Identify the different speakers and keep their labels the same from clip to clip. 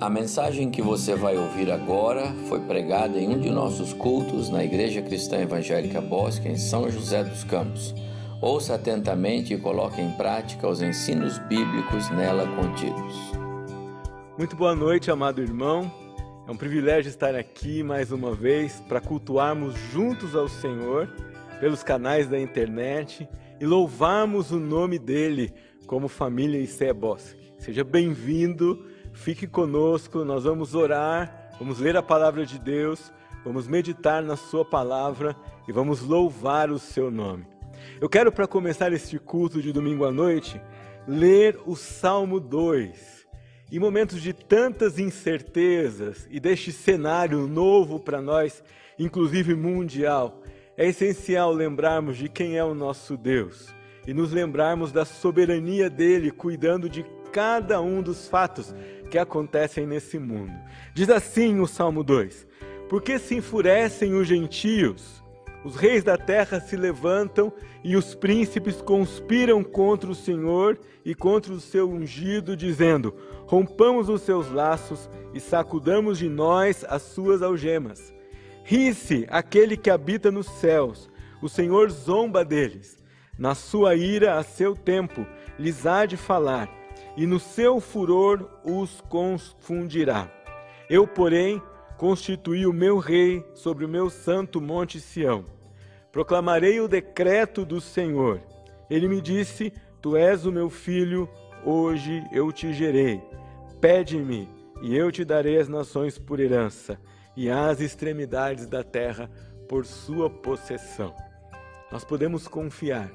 Speaker 1: A mensagem que você vai ouvir agora foi pregada em um de nossos cultos na Igreja Cristã Evangélica Bosque, em São José dos Campos. Ouça atentamente e coloque em prática os ensinos bíblicos nela contidos.
Speaker 2: Muito boa noite, amado irmão. É um privilégio estar aqui mais uma vez para cultuarmos juntos ao Senhor pelos canais da internet e louvarmos o nome dele como família ICE Bosque. Seja bem-vindo Fique conosco, nós vamos orar, vamos ler a palavra de Deus, vamos meditar na Sua palavra e vamos louvar o Seu nome. Eu quero, para começar este culto de domingo à noite, ler o Salmo 2. Em momentos de tantas incertezas e deste cenário novo para nós, inclusive mundial, é essencial lembrarmos de quem é o nosso Deus e nos lembrarmos da soberania dele, cuidando de cada um dos fatos que acontecem nesse mundo. Diz assim o Salmo 2: Porque se enfurecem os gentios, os reis da terra se levantam e os príncipes conspiram contra o Senhor e contra o seu ungido, dizendo: Rompamos os seus laços e sacudamos de nós as suas algemas. Ri-se aquele que habita nos céus, o Senhor zomba deles. Na sua ira, a seu tempo, lhes há de falar e no seu furor os confundirá. Eu, porém, constituí o meu rei sobre o meu santo monte Sião. Proclamarei o decreto do Senhor. Ele me disse: Tu és o meu filho, hoje eu te gerei. Pede-me, e eu te darei as nações por herança, e as extremidades da terra por sua possessão. Nós podemos confiar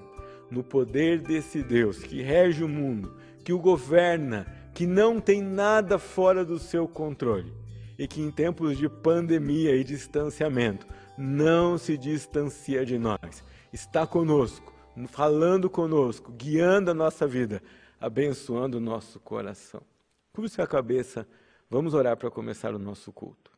Speaker 2: no poder desse Deus que rege o mundo, que o governa, que não tem nada fora do seu controle e que em tempos de pandemia e distanciamento não se distancia de nós. Está conosco, falando conosco, guiando a nossa vida, abençoando o nosso coração. Curse a cabeça, vamos orar para começar o nosso culto.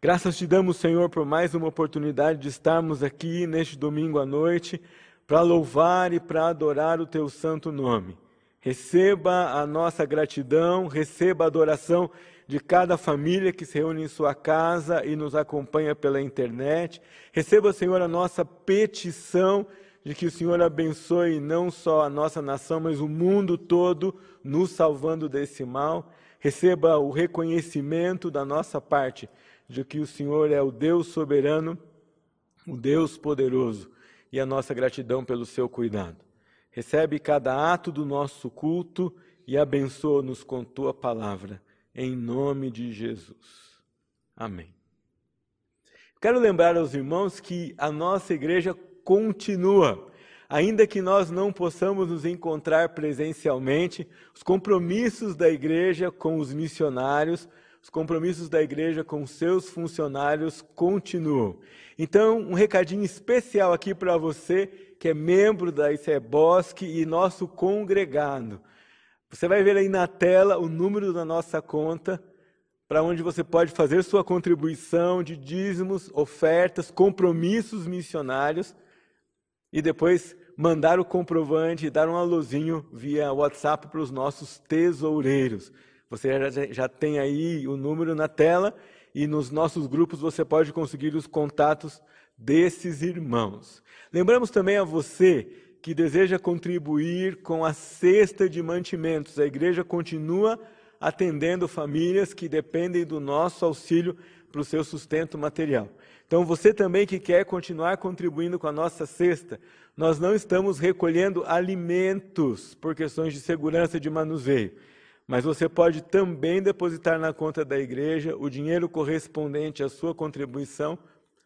Speaker 2: Graças te damos, Senhor, por mais uma oportunidade de estarmos aqui neste domingo à noite para louvar e para adorar o teu santo nome. Receba a nossa gratidão, receba a adoração de cada família que se reúne em sua casa e nos acompanha pela internet. Receba, Senhor, a nossa petição de que o Senhor abençoe não só a nossa nação, mas o mundo todo, nos salvando desse mal. Receba o reconhecimento da nossa parte de que o Senhor é o Deus soberano, o Deus poderoso, e a nossa gratidão pelo seu cuidado. Recebe cada ato do nosso culto e abençoa-nos com tua palavra, em nome de Jesus. Amém. Quero lembrar aos irmãos que a nossa igreja continua. Ainda que nós não possamos nos encontrar presencialmente, os compromissos da igreja com os missionários, os compromissos da igreja com seus funcionários continuam. Então, um recadinho especial aqui para você que é membro da ICE Bosque e nosso congregado. Você vai ver aí na tela o número da nossa conta, para onde você pode fazer sua contribuição de dízimos, ofertas, compromissos missionários e depois mandar o comprovante e dar um alôzinho via WhatsApp para os nossos tesoureiros. Você já, já tem aí o número na tela e nos nossos grupos você pode conseguir os contatos desses irmãos. Lembramos também a você que deseja contribuir com a cesta de mantimentos. A igreja continua atendendo famílias que dependem do nosso auxílio para o seu sustento material. Então, você também que quer continuar contribuindo com a nossa cesta, nós não estamos recolhendo alimentos por questões de segurança de manuseio, mas você pode também depositar na conta da igreja o dinheiro correspondente à sua contribuição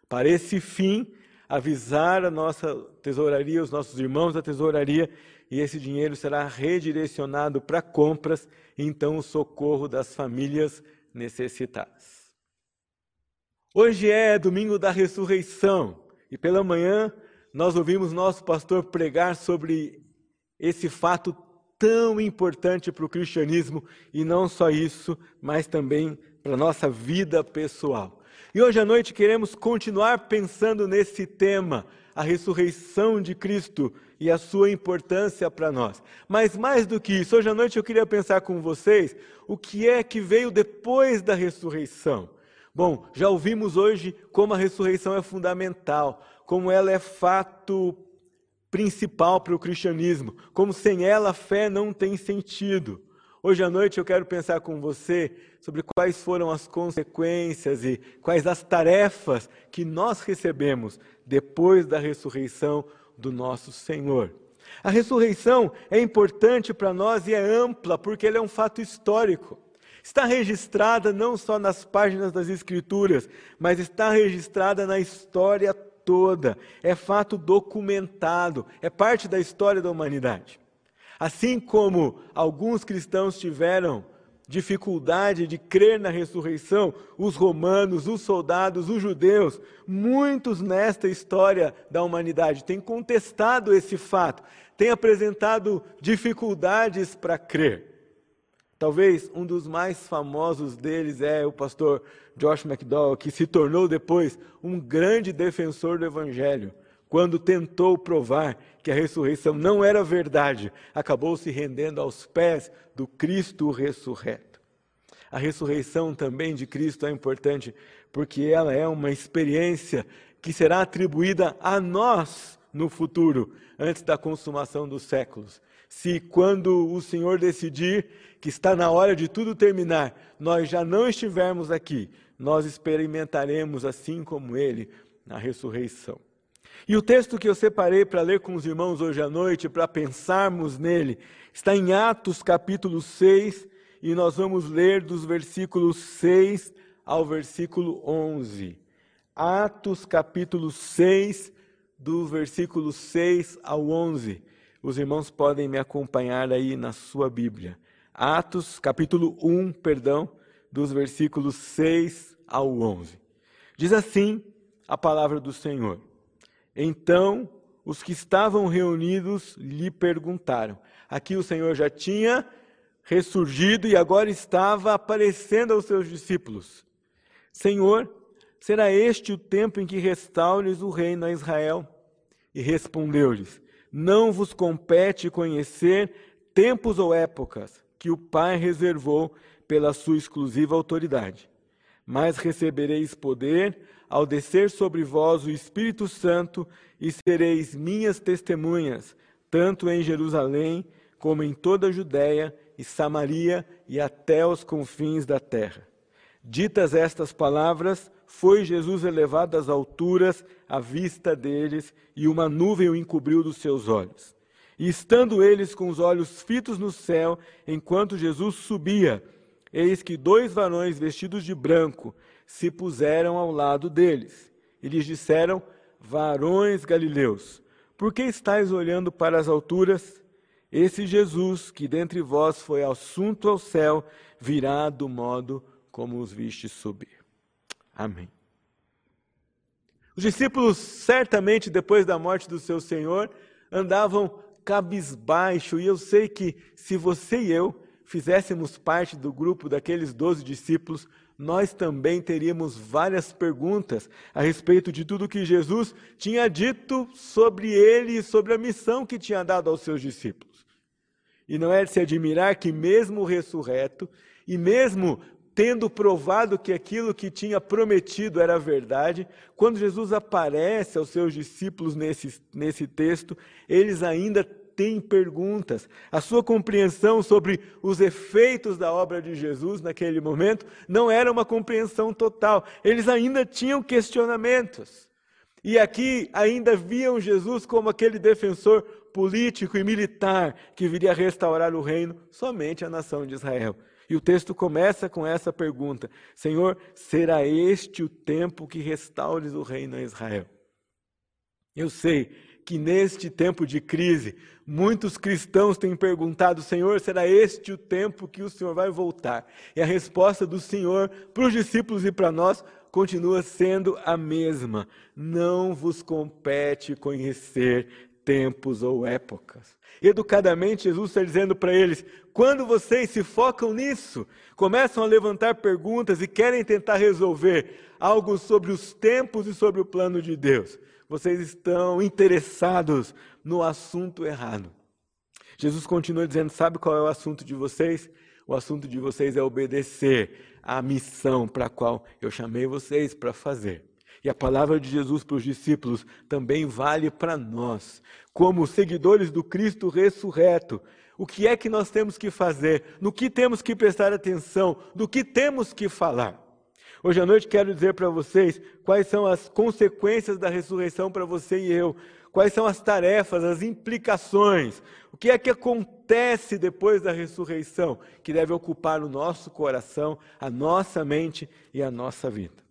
Speaker 2: para esse fim, avisar a nossa tesouraria, os nossos irmãos da tesouraria, e esse dinheiro será redirecionado para compras e então o socorro das famílias necessitadas. Hoje é domingo da ressurreição e pela manhã nós ouvimos nosso pastor pregar sobre esse fato tão importante para o cristianismo e não só isso, mas também para a nossa vida pessoal. E hoje à noite queremos continuar pensando nesse tema, a ressurreição de Cristo e a sua importância para nós. Mas mais do que isso, hoje à noite eu queria pensar com vocês o que é que veio depois da ressurreição. Bom, já ouvimos hoje como a ressurreição é fundamental, como ela é fato principal para o cristianismo, como sem ela a fé não tem sentido. Hoje à noite eu quero pensar com você sobre quais foram as consequências e quais as tarefas que nós recebemos depois da ressurreição do nosso Senhor. A ressurreição é importante para nós e é ampla porque ela é um fato histórico. Está registrada não só nas páginas das Escrituras, mas está registrada na história toda. É fato documentado, é parte da história da humanidade. Assim como alguns cristãos tiveram dificuldade de crer na ressurreição, os romanos, os soldados, os judeus, muitos nesta história da humanidade têm contestado esse fato, têm apresentado dificuldades para crer. Talvez um dos mais famosos deles é o pastor Josh McDowell, que se tornou depois um grande defensor do Evangelho. Quando tentou provar que a ressurreição não era verdade, acabou se rendendo aos pés do Cristo ressurreto. A ressurreição também de Cristo é importante porque ela é uma experiência que será atribuída a nós no futuro, antes da consumação dos séculos. Se quando o Senhor decidir que está na hora de tudo terminar, nós já não estivermos aqui, nós experimentaremos, assim como Ele, na ressurreição. E o texto que eu separei para ler com os irmãos hoje à noite, para pensarmos nele, está em Atos capítulo 6, e nós vamos ler dos versículos 6 ao versículo 11. Atos capítulo 6, do versículo 6 ao 11. Os irmãos podem me acompanhar aí na sua Bíblia. Atos, capítulo 1, perdão, dos versículos 6 ao 11. Diz assim a palavra do Senhor. Então os que estavam reunidos lhe perguntaram. Aqui o Senhor já tinha ressurgido e agora estava aparecendo aos seus discípulos. Senhor, será este o tempo em que restaures o reino a Israel? E respondeu-lhes: Não vos compete conhecer tempos ou épocas que o Pai reservou pela sua exclusiva autoridade. Mas recebereis poder ao descer sobre vós o Espírito Santo e sereis minhas testemunhas, tanto em Jerusalém como em toda a Judéia e Samaria e até os confins da terra. Ditas estas palavras, foi Jesus elevado às alturas à vista deles, e uma nuvem o encobriu dos seus olhos. E estando eles com os olhos fitos no céu, enquanto Jesus subia, eis que dois varões vestidos de branco se puseram ao lado deles. E lhes disseram: Varões galileus, por que estáis olhando para as alturas? Esse Jesus, que dentre vós foi assunto ao céu, virá do modo como os viste subir. Amém. Os discípulos, certamente depois da morte do seu Senhor, andavam cabisbaixo, e eu sei que se você e eu fizéssemos parte do grupo daqueles doze discípulos, nós também teríamos várias perguntas a respeito de tudo que Jesus tinha dito sobre ele e sobre a missão que tinha dado aos seus discípulos. E não é de se admirar que, mesmo ressurreto, e mesmo tendo provado que aquilo que tinha prometido era verdade, quando Jesus aparece aos seus discípulos nesse, nesse texto, eles ainda têm perguntas. A sua compreensão sobre os efeitos da obra de Jesus naquele momento não era uma compreensão total, eles ainda tinham questionamentos. E aqui ainda viam Jesus como aquele defensor político e militar que viria restaurar o reino somente à nação de Israel. E o texto começa com essa pergunta: Senhor, será este o tempo que restaures o reino a Israel? Eu sei que neste tempo de crise, muitos cristãos têm perguntado: Senhor, será este o tempo que o Senhor vai voltar? E a resposta do Senhor para os discípulos e para nós continua sendo a mesma: Não vos compete conhecer tempos ou épocas. Educadamente, Jesus está dizendo para eles: quando vocês se focam nisso, começam a levantar perguntas e querem tentar resolver algo sobre os tempos e sobre o plano de Deus, vocês estão interessados no assunto errado. Jesus continua dizendo: Sabe qual é o assunto de vocês? O assunto de vocês é obedecer à missão para a qual eu chamei vocês para fazer. E a palavra de Jesus para os discípulos também vale para nós. Como seguidores do Cristo ressurreto, o que é que nós temos que fazer? No que temos que prestar atenção? Do que temos que falar? Hoje à noite quero dizer para vocês quais são as consequências da ressurreição para você e eu. Quais são as tarefas, as implicações? O que é que acontece depois da ressurreição que deve ocupar o nosso coração, a nossa mente e a nossa vida?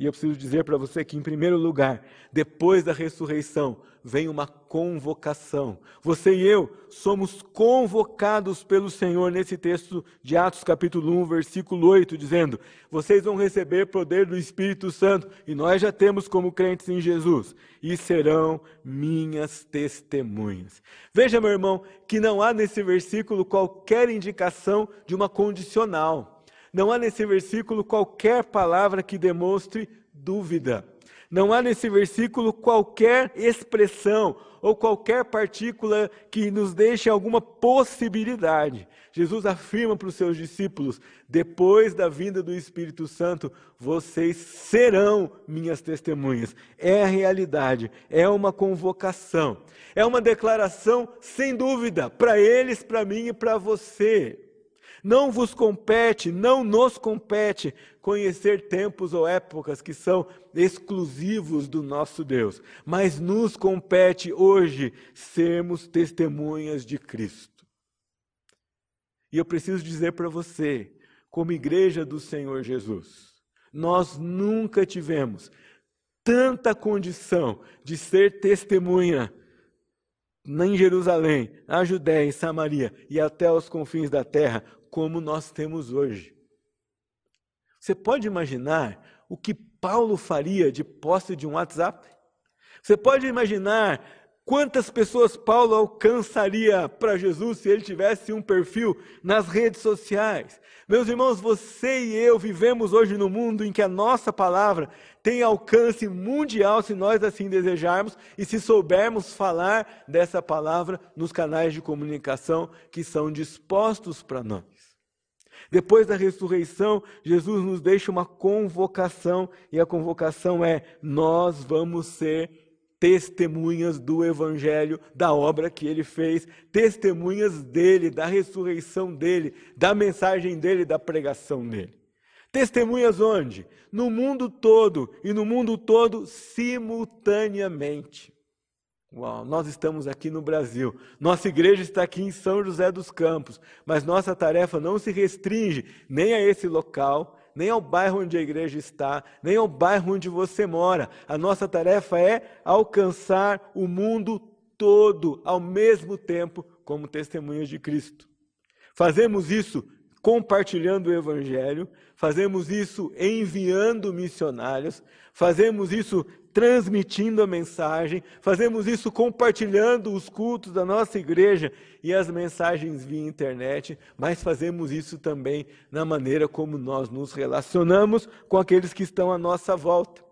Speaker 2: E eu preciso dizer para você que, em primeiro lugar, depois da ressurreição, vem uma convocação. Você e eu somos convocados pelo Senhor nesse texto de Atos, capítulo 1, versículo 8, dizendo: Vocês vão receber poder do Espírito Santo, e nós já temos como crentes em Jesus, e serão minhas testemunhas. Veja, meu irmão, que não há nesse versículo qualquer indicação de uma condicional. Não há nesse versículo qualquer palavra que demonstre dúvida. Não há nesse versículo qualquer expressão ou qualquer partícula que nos deixe alguma possibilidade. Jesus afirma para os seus discípulos: depois da vinda do Espírito Santo, vocês serão minhas testemunhas. É a realidade, é uma convocação, é uma declaração sem dúvida para eles, para mim e para você. Não vos compete, não nos compete conhecer tempos ou épocas que são exclusivos do nosso Deus, mas nos compete hoje sermos testemunhas de Cristo. E eu preciso dizer para você, como igreja do Senhor Jesus, nós nunca tivemos tanta condição de ser testemunha em Jerusalém, na Judéia, em Samaria e até os confins da terra, como nós temos hoje. Você pode imaginar o que Paulo faria de posse de um WhatsApp? Você pode imaginar quantas pessoas Paulo alcançaria para Jesus se ele tivesse um perfil nas redes sociais? Meus irmãos, você e eu vivemos hoje no mundo em que a nossa palavra tem alcance mundial se nós assim desejarmos e se soubermos falar dessa palavra nos canais de comunicação que são dispostos para nós. Depois da ressurreição, Jesus nos deixa uma convocação, e a convocação é: nós vamos ser testemunhas do Evangelho, da obra que ele fez, testemunhas dele, da ressurreição dele, da mensagem dele, da pregação dele. Testemunhas onde? No mundo todo, e no mundo todo simultaneamente. Uau, nós estamos aqui no Brasil. Nossa igreja está aqui em São José dos Campos, mas nossa tarefa não se restringe nem a esse local, nem ao bairro onde a igreja está, nem ao bairro onde você mora. A nossa tarefa é alcançar o mundo todo ao mesmo tempo como testemunhas de Cristo. Fazemos isso compartilhando o Evangelho, fazemos isso enviando missionários, fazemos isso transmitindo a mensagem, fazemos isso compartilhando os cultos da nossa igreja e as mensagens via internet, mas fazemos isso também na maneira como nós nos relacionamos com aqueles que estão à nossa volta.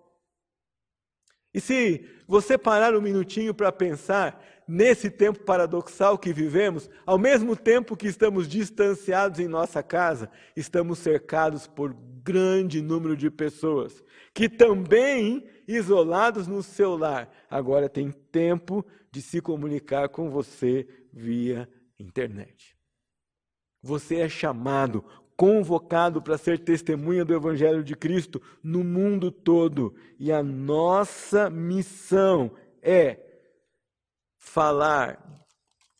Speaker 2: E se você parar um minutinho para pensar nesse tempo paradoxal que vivemos, ao mesmo tempo que estamos distanciados em nossa casa, estamos cercados por grande número de pessoas que também isolados no seu lar, agora tem tempo de se comunicar com você via internet. Você é chamado, convocado para ser testemunha do Evangelho de Cristo no mundo todo. E a nossa missão é falar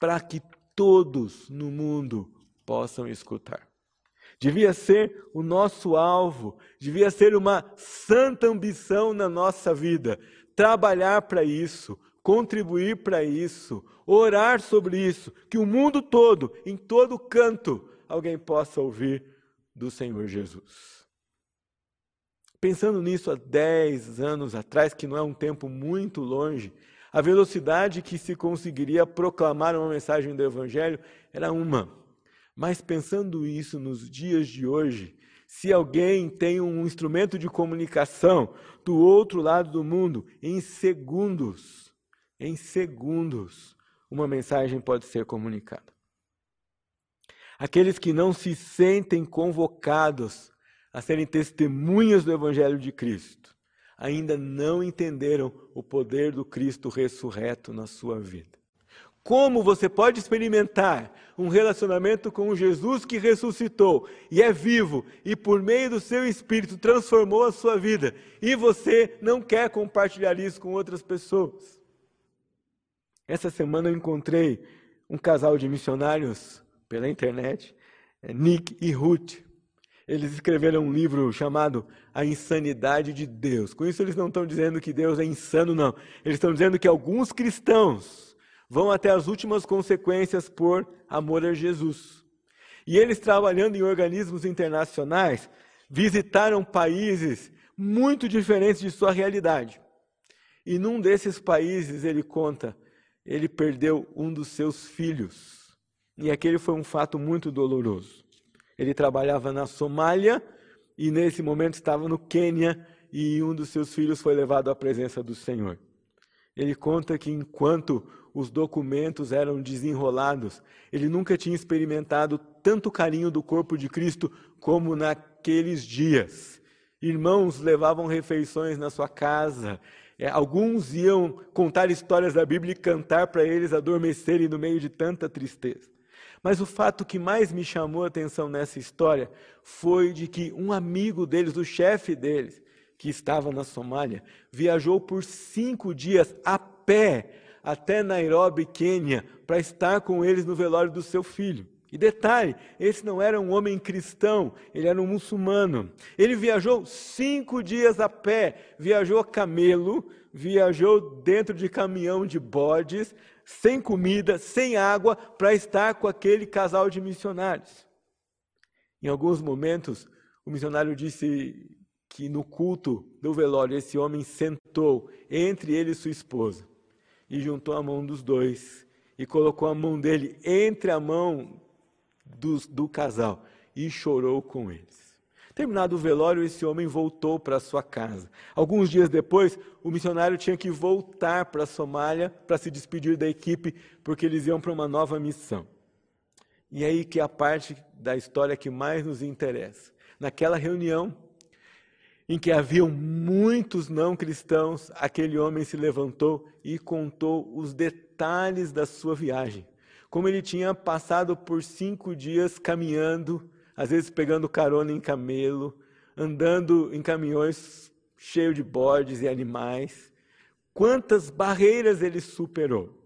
Speaker 2: para que todos no mundo possam escutar. Devia ser o nosso alvo, devia ser uma santa ambição na nossa vida. Trabalhar para isso, contribuir para isso, orar sobre isso, que o mundo todo, em todo canto, alguém possa ouvir do Senhor Jesus. Pensando nisso há 10 anos atrás, que não é um tempo muito longe, a velocidade que se conseguiria proclamar uma mensagem do Evangelho era uma. Mas pensando isso nos dias de hoje, Se alguém tem um instrumento de comunicação do outro lado do mundo, em segundos, em segundos, uma mensagem pode ser comunicada. Aqueles que não se sentem convocados a serem testemunhas do Evangelho de Cristo, ainda não entenderam o poder do Cristo ressurreto na sua vida. Como você pode experimentar um relacionamento com Jesus que ressuscitou e é vivo e por meio do seu espírito transformou a sua vida e você não quer compartilhar isso com outras pessoas? Essa semana eu encontrei um casal de missionários pela internet, é Nick e Ruth. Eles escreveram um livro chamado A Insanidade de Deus. Com isso, eles não estão dizendo que Deus é insano, não. Eles estão dizendo que alguns cristãos vão até as últimas consequências por amor a Jesus. E eles, trabalhando em organismos internacionais, visitaram países muito diferentes de sua realidade. E num desses países, ele conta, ele perdeu um dos seus filhos. E aquele foi um fato muito doloroso. Ele trabalhava na Somália e nesse momento estava no Quênia e um dos seus filhos foi levado à presença do Senhor. Ele conta que enquanto os documentos eram desenrolados, ele nunca tinha experimentado tanto carinho do corpo de Cristo como naqueles dias. Irmãos levavam refeições na sua casa. É, alguns iam contar histórias da Bíblia e cantar para eles adormecerem no meio de tanta tristeza. Mas o fato que mais me chamou a atenção nessa história foi de que um amigo deles, o chefe deles, que estava na Somália, viajou por cinco dias a pé até Nairobi, Quênia, para estar com eles no velório do seu filho. E detalhe, esse não era um homem cristão, ele era um muçulmano. Ele viajou cinco dias a pé, viajou a camelo, viajou dentro de caminhão de bodes, sem comida, sem água, para estar com aquele casal de missionários. Em alguns momentos, o missionário disse que no culto do velório, esse homem sentou entre ele e sua esposa e juntou a mão dos dois e colocou a mão dele entre a mão do, do casal e chorou com eles. Terminado o velório, esse homem voltou para sua casa. Alguns dias depois, o missionário tinha que voltar para a Somália para se despedir da equipe, porque eles iam para uma nova missão. E aí que é a parte da história que mais nos interessa. Naquela reunião, em que haviam muitos não cristãos, aquele homem se levantou e contou os detalhes da sua viagem. Como ele tinha passado por cinco dias caminhando às vezes pegando carona em camelo, andando em caminhões cheios de bodes e animais. Quantas barreiras ele superou.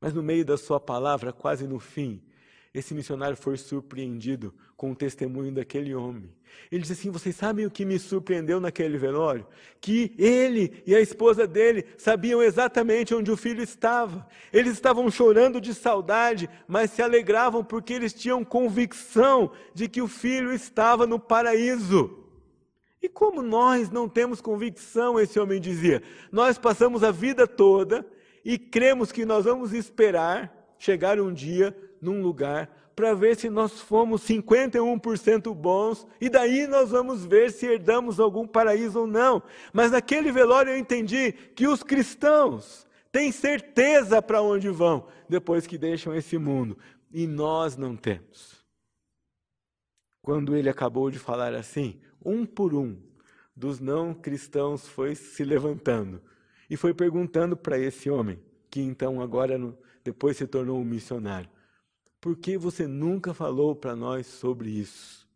Speaker 2: Mas no meio da sua palavra, quase no fim, esse missionário foi surpreendido com o testemunho daquele homem. Ele disse assim: Vocês sabem o que me surpreendeu naquele velório? Que ele e a esposa dele sabiam exatamente onde o filho estava. Eles estavam chorando de saudade, mas se alegravam porque eles tinham convicção de que o filho estava no paraíso. E como nós não temos convicção, esse homem dizia, nós passamos a vida toda e cremos que nós vamos esperar chegar um dia num lugar para ver se nós fomos 51% bons e daí nós vamos ver se herdamos algum paraíso ou não. Mas naquele velório eu entendi que os cristãos têm certeza para onde vão depois que deixam esse mundo e nós não temos. Quando ele acabou de falar assim, um por um dos não cristãos foi se levantando e foi perguntando para esse homem, que então agora depois se tornou um missionário. Por que você nunca falou para nós sobre isso?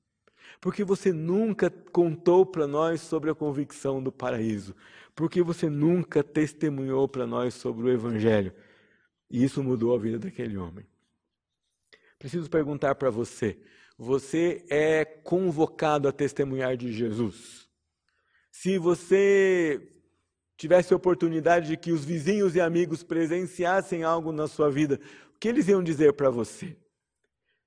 Speaker 2: Porque você nunca contou para nós sobre a convicção do paraíso? Porque você nunca testemunhou para nós sobre o Evangelho? E isso mudou a vida daquele homem. Preciso perguntar para você: você é convocado a testemunhar de Jesus? Se você tivesse a oportunidade de que os vizinhos e amigos presenciassem algo na sua vida, que eles iam dizer para você?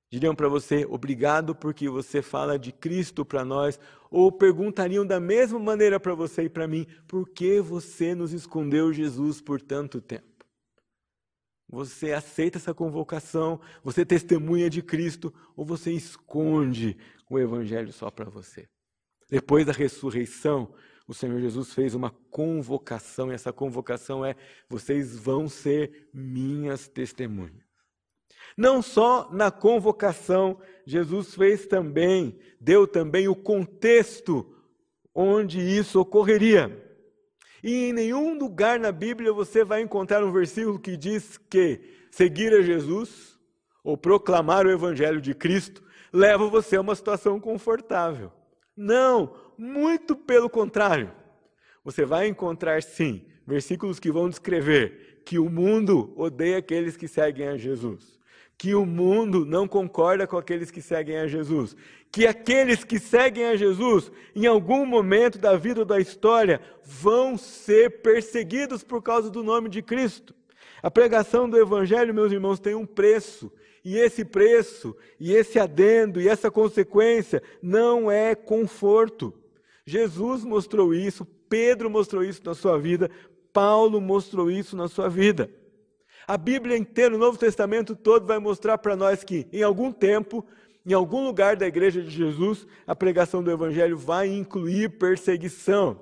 Speaker 2: Diriam para você, obrigado porque você fala de Cristo para nós, ou perguntariam da mesma maneira para você e para mim, por que você nos escondeu Jesus por tanto tempo? Você aceita essa convocação, você testemunha de Cristo, ou você esconde o evangelho só para você. Depois da ressurreição, o Senhor Jesus fez uma convocação, e essa convocação é: vocês vão ser minhas testemunhas. Não só na convocação, Jesus fez também, deu também o contexto onde isso ocorreria. E em nenhum lugar na Bíblia você vai encontrar um versículo que diz que seguir a Jesus ou proclamar o Evangelho de Cristo leva você a uma situação confortável. Não, muito pelo contrário. Você vai encontrar, sim, versículos que vão descrever que o mundo odeia aqueles que seguem a Jesus, que o mundo não concorda com aqueles que seguem a Jesus, que aqueles que seguem a Jesus, em algum momento da vida ou da história, vão ser perseguidos por causa do nome de Cristo. A pregação do Evangelho, meus irmãos, tem um preço. E esse preço, e esse adendo, e essa consequência não é conforto. Jesus mostrou isso, Pedro mostrou isso na sua vida, Paulo mostrou isso na sua vida. A Bíblia inteira, o Novo Testamento todo, vai mostrar para nós que, em algum tempo, em algum lugar da igreja de Jesus, a pregação do Evangelho vai incluir perseguição.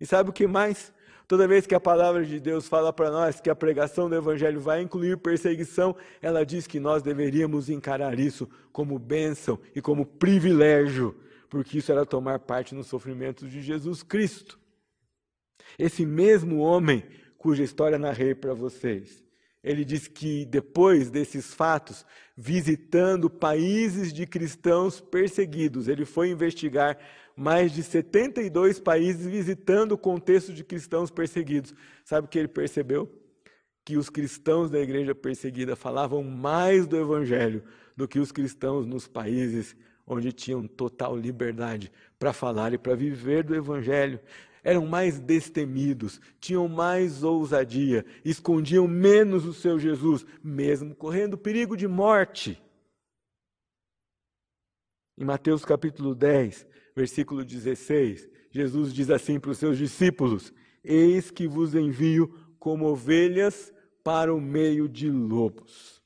Speaker 2: E sabe o que mais? Toda vez que a palavra de Deus fala para nós que a pregação do Evangelho vai incluir perseguição, ela diz que nós deveríamos encarar isso como bênção e como privilégio, porque isso era tomar parte nos sofrimentos de Jesus Cristo. Esse mesmo homem, cuja história narrei para vocês, ele diz que depois desses fatos, visitando países de cristãos perseguidos, ele foi investigar mais de 72 países visitando o contexto de cristãos perseguidos. Sabe o que ele percebeu? Que os cristãos da igreja perseguida falavam mais do evangelho do que os cristãos nos países onde tinham total liberdade para falar e para viver do evangelho. Eram mais destemidos, tinham mais ousadia, escondiam menos o seu Jesus, mesmo correndo perigo de morte. Em Mateus capítulo 10, versículo 16, Jesus diz assim para os seus discípulos: Eis que vos envio como ovelhas para o meio de lobos.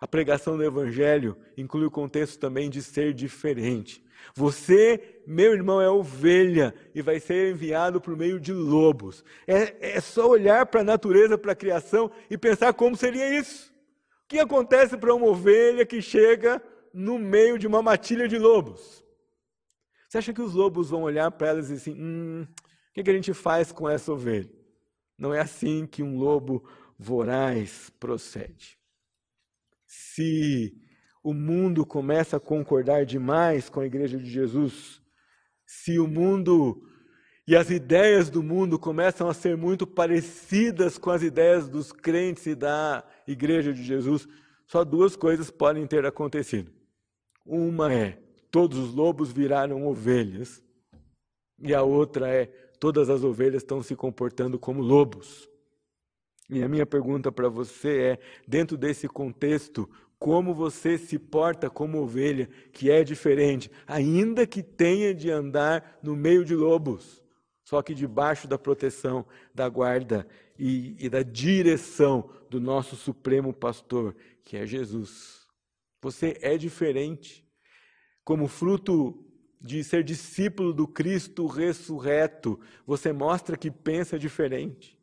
Speaker 2: A pregação do Evangelho inclui o contexto também de ser diferente. Você, meu irmão, é ovelha e vai ser enviado o meio de lobos. É, é só olhar para a natureza, para a criação e pensar como seria isso. O que acontece para uma ovelha que chega no meio de uma matilha de lobos? Você acha que os lobos vão olhar para elas e assim: hum, o que, que a gente faz com essa ovelha? Não é assim que um lobo voraz procede. Se o mundo começa a concordar demais com a igreja de Jesus, se o mundo e as ideias do mundo começam a ser muito parecidas com as ideias dos crentes e da igreja de Jesus, só duas coisas podem ter acontecido. Uma é todos os lobos viraram ovelhas. E a outra é: todas as ovelhas estão se comportando como lobos. E a minha pergunta para você é: dentro desse contexto, como você se porta como ovelha, que é diferente, ainda que tenha de andar no meio de lobos, só que debaixo da proteção, da guarda e, e da direção do nosso Supremo Pastor, que é Jesus. Você é diferente como fruto de ser discípulo do Cristo ressurreto, você mostra que pensa diferente.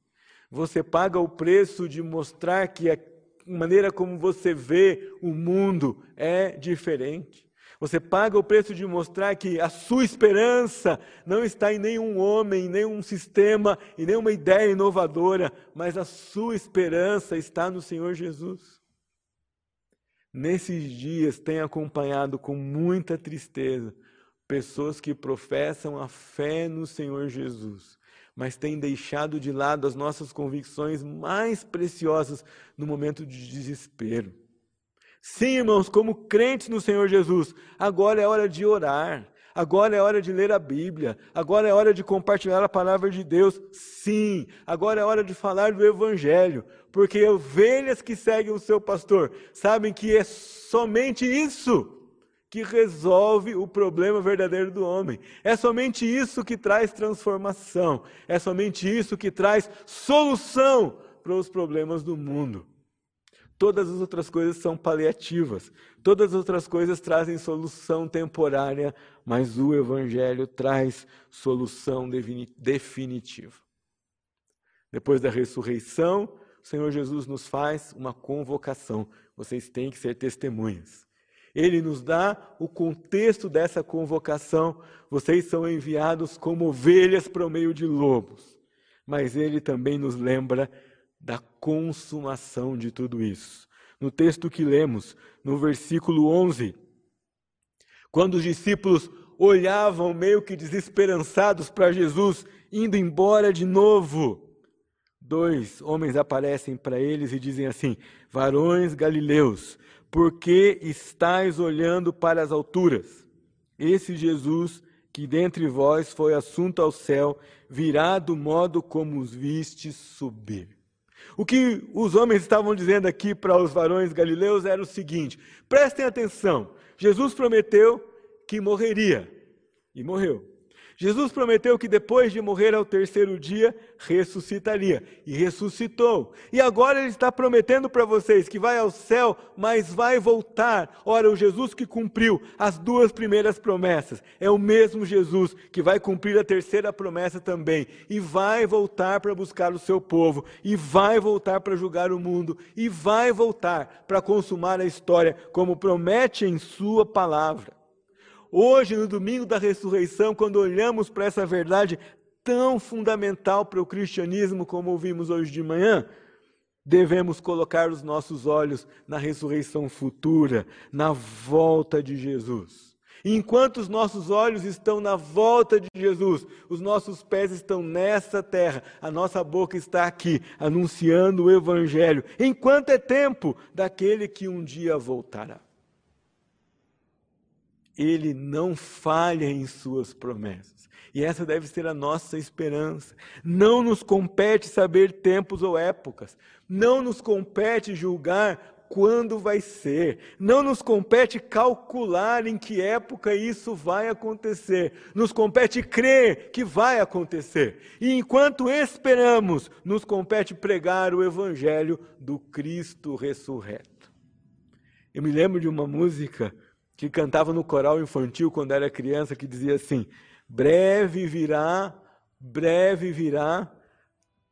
Speaker 2: Você paga o preço de mostrar que a maneira como você vê o mundo é diferente. Você paga o preço de mostrar que a sua esperança não está em nenhum homem, em nenhum sistema, em nenhuma ideia inovadora, mas a sua esperança está no Senhor Jesus nesses dias tem acompanhado com muita tristeza pessoas que professam a fé no Senhor Jesus, mas têm deixado de lado as nossas convicções mais preciosas no momento de desespero. Sim, irmãos, como crentes no Senhor Jesus, agora é hora de orar. Agora é hora de ler a Bíblia. Agora é hora de compartilhar a palavra de Deus. Sim, agora é hora de falar do Evangelho. Porque ovelhas que seguem o seu pastor sabem que é somente isso que resolve o problema verdadeiro do homem. É somente isso que traz transformação. É somente isso que traz solução para os problemas do mundo. Todas as outras coisas são paliativas, todas as outras coisas trazem solução temporária, mas o Evangelho traz solução definitiva. Depois da ressurreição, o Senhor Jesus nos faz uma convocação. Vocês têm que ser testemunhas. Ele nos dá o contexto dessa convocação. Vocês são enviados como ovelhas para o meio de lobos. Mas ele também nos lembra da consumação de tudo isso. No texto que lemos, no versículo 11, quando os discípulos olhavam meio que desesperançados para Jesus indo embora de novo, dois homens aparecem para eles e dizem assim: Varões galileus, por que estáis olhando para as alturas? Esse Jesus que dentre vós foi assunto ao céu, virá do modo como os vistes subir. O que os homens estavam dizendo aqui para os varões galileus era o seguinte: prestem atenção, Jesus prometeu que morreria, e morreu. Jesus prometeu que depois de morrer ao terceiro dia, ressuscitaria. E ressuscitou. E agora ele está prometendo para vocês que vai ao céu, mas vai voltar. Ora, o Jesus que cumpriu as duas primeiras promessas é o mesmo Jesus que vai cumprir a terceira promessa também. E vai voltar para buscar o seu povo. E vai voltar para julgar o mundo. E vai voltar para consumar a história, como promete em Sua palavra. Hoje, no domingo da ressurreição, quando olhamos para essa verdade tão fundamental para o cristianismo, como ouvimos hoje de manhã, devemos colocar os nossos olhos na ressurreição futura, na volta de Jesus. Enquanto os nossos olhos estão na volta de Jesus, os nossos pés estão nessa terra, a nossa boca está aqui, anunciando o Evangelho, enquanto é tempo daquele que um dia voltará ele não falha em suas promessas. E essa deve ser a nossa esperança. Não nos compete saber tempos ou épocas. Não nos compete julgar quando vai ser. Não nos compete calcular em que época isso vai acontecer. Nos compete crer que vai acontecer. E enquanto esperamos, nos compete pregar o evangelho do Cristo ressurreto. Eu me lembro de uma música que cantava no coral infantil quando era criança, que dizia assim: breve virá, breve virá,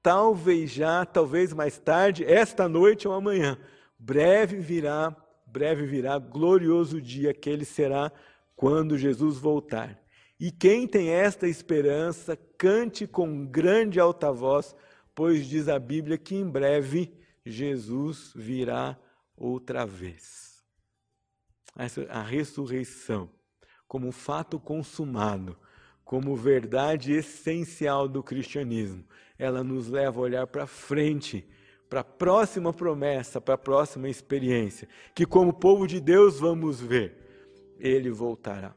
Speaker 2: talvez já, talvez mais tarde, esta noite ou amanhã. Breve virá, breve virá, glorioso dia que ele será quando Jesus voltar. E quem tem esta esperança, cante com grande alta voz, pois diz a Bíblia que em breve Jesus virá outra vez a ressurreição como fato consumado, como verdade essencial do cristianismo, ela nos leva a olhar para frente, para a próxima promessa, para a próxima experiência, que como povo de Deus vamos ver, ele voltará.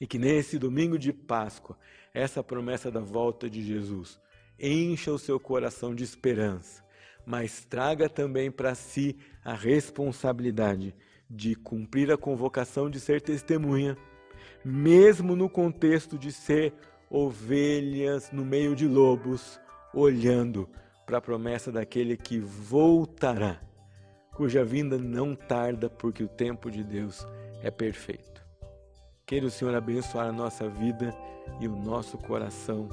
Speaker 2: E que nesse domingo de Páscoa, essa promessa da volta de Jesus encha o seu coração de esperança, mas traga também para si a responsabilidade de cumprir a convocação de ser testemunha, mesmo no contexto de ser ovelhas no meio de lobos, olhando para a promessa daquele que voltará, cuja vinda não tarda, porque o tempo de Deus é perfeito. Queira o Senhor abençoar a nossa vida e o nosso coração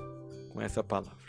Speaker 2: com essa palavra.